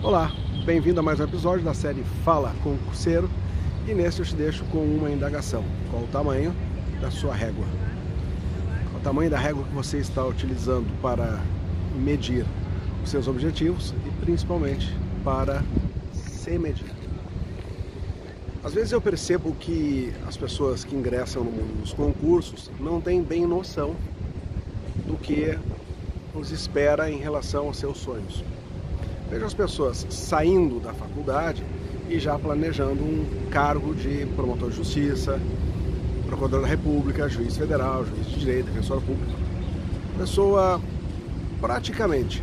Olá, bem-vindo a mais um episódio da série Fala Concurseiro e neste eu te deixo com uma indagação. Qual o tamanho da sua régua? Qual o tamanho da régua que você está utilizando para medir os seus objetivos e principalmente para se medir? Às vezes eu percebo que as pessoas que ingressam no mundo dos concursos não têm bem noção do que os espera em relação aos seus sonhos. Vejo as pessoas saindo da faculdade e já planejando um cargo de promotor de justiça, procurador da república, juiz federal, juiz de direito, defensor público. Pessoa praticamente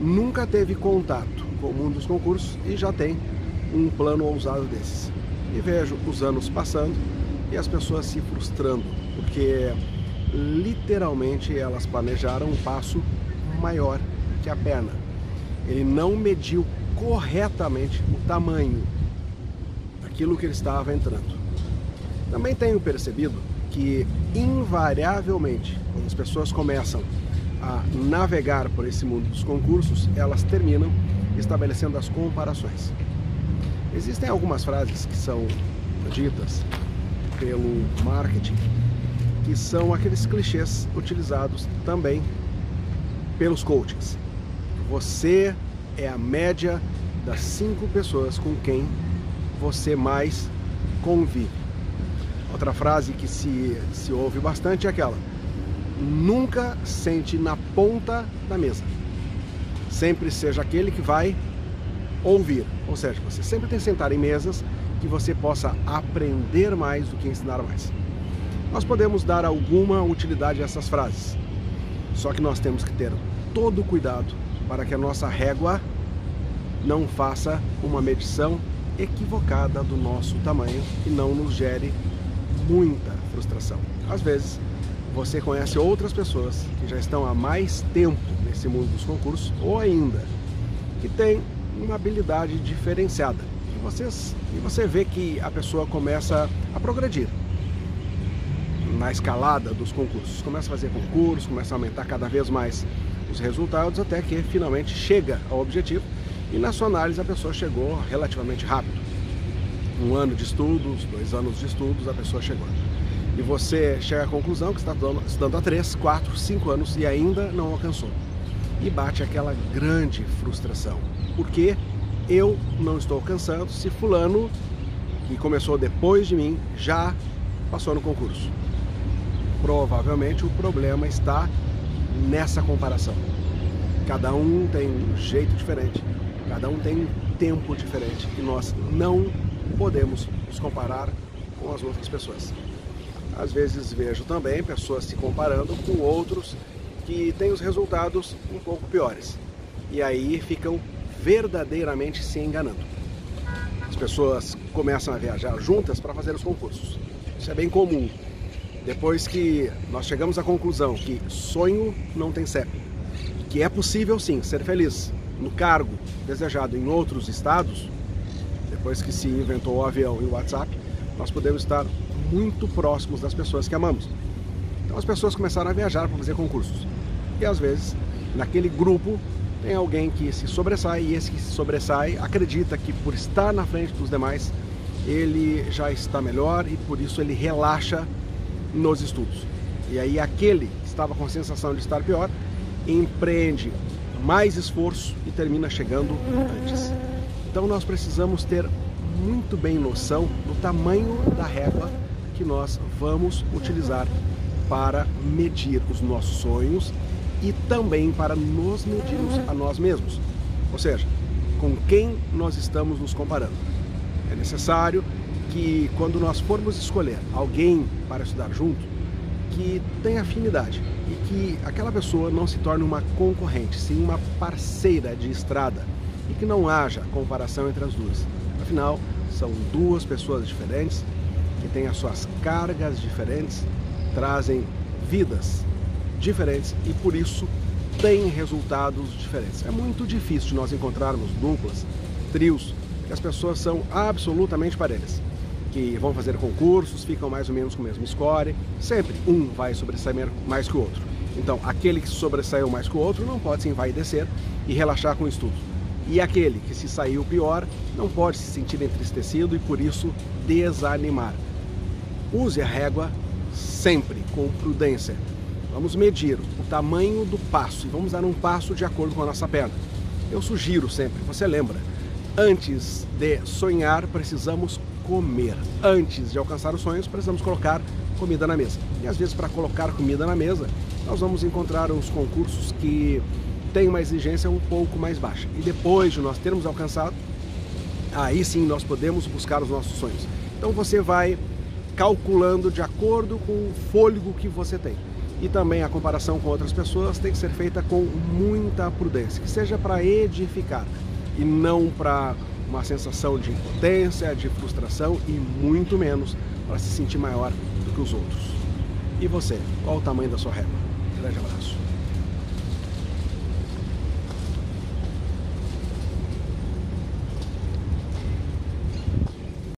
nunca teve contato com o mundo dos concursos e já tem um plano ousado desses. E vejo os anos passando e as pessoas se frustrando, porque literalmente elas planejaram um passo maior que a perna ele não mediu corretamente o tamanho daquilo que ele estava entrando. Também tenho percebido que, invariavelmente, quando as pessoas começam a navegar por esse mundo dos concursos, elas terminam estabelecendo as comparações. Existem algumas frases que são ditas pelo marketing que são aqueles clichês utilizados também pelos coaches. Você é a média das cinco pessoas com quem você mais convive. Outra frase que se, se ouve bastante é aquela: nunca sente na ponta da mesa. Sempre seja aquele que vai ouvir. Ou seja, você sempre tem que sentar em mesas que você possa aprender mais do que ensinar mais. Nós podemos dar alguma utilidade a essas frases, só que nós temos que ter todo o cuidado para que a nossa régua não faça uma medição equivocada do nosso tamanho e não nos gere muita frustração. Às vezes, você conhece outras pessoas que já estão há mais tempo nesse mundo dos concursos ou ainda que têm uma habilidade diferenciada. E, vocês, e você vê que a pessoa começa a progredir na escalada dos concursos. Começa a fazer concursos, começa a aumentar cada vez mais os resultados até que finalmente chega ao objetivo e na sua análise a pessoa chegou relativamente rápido. Um ano de estudos, dois anos de estudos, a pessoa chegou. E você chega à conclusão que está estudando há três, quatro, cinco anos e ainda não alcançou. E bate aquela grande frustração. Porque eu não estou alcançando se fulano, que começou depois de mim, já passou no concurso. Provavelmente o problema está nessa comparação. Cada um tem um jeito diferente, cada um tem um tempo diferente e nós não podemos nos comparar com as outras pessoas. Às vezes vejo também pessoas se comparando com outros que têm os resultados um pouco piores e aí ficam verdadeiramente se enganando. As pessoas começam a viajar juntas para fazer os concursos. Isso é bem comum depois que nós chegamos à conclusão que sonho não tem CEP, que é possível sim ser feliz no cargo desejado em outros estados, depois que se inventou o avião e o WhatsApp, nós podemos estar muito próximos das pessoas que amamos. Então as pessoas começaram a viajar para fazer concursos. E às vezes, naquele grupo, tem alguém que se sobressai e esse que se sobressai acredita que por estar na frente dos demais, ele já está melhor e por isso ele relaxa nos estudos. E aí aquele que estava com a sensação de estar pior, empreende mais esforço e termina chegando antes. Então nós precisamos ter muito bem noção do tamanho da régua que nós vamos utilizar para medir os nossos sonhos e também para nos medirmos a nós mesmos. Ou seja, com quem nós estamos nos comparando. É necessário que quando nós formos escolher alguém para estudar junto, que tenha afinidade e que aquela pessoa não se torne uma concorrente, sim uma parceira de estrada e que não haja comparação entre as duas. Afinal, são duas pessoas diferentes que têm as suas cargas diferentes, trazem vidas diferentes e por isso têm resultados diferentes. É muito difícil nós encontrarmos duplas, trios, que as pessoas são absolutamente parelhas que vão fazer concursos, ficam mais ou menos com o mesmo score. Sempre um vai sobressair mais que o outro. Então, aquele que sobressaiu mais que o outro não pode se envaidecer e relaxar com o estudo. E aquele que se saiu pior não pode se sentir entristecido e por isso desanimar. Use a régua sempre com prudência. Vamos medir o tamanho do passo e vamos dar um passo de acordo com a nossa perna. Eu sugiro sempre, você lembra, antes de sonhar precisamos comer. Antes de alcançar os sonhos precisamos colocar comida na mesa. E às vezes para colocar comida na mesa, nós vamos encontrar uns concursos que têm uma exigência um pouco mais baixa. E depois de nós termos alcançado, aí sim nós podemos buscar os nossos sonhos. Então você vai calculando de acordo com o fôlego que você tem. E também a comparação com outras pessoas tem que ser feita com muita prudência, que seja para edificar e não para uma sensação de impotência, de frustração e muito menos para se sentir maior do que os outros. E você, qual o tamanho da sua régua? Grande abraço.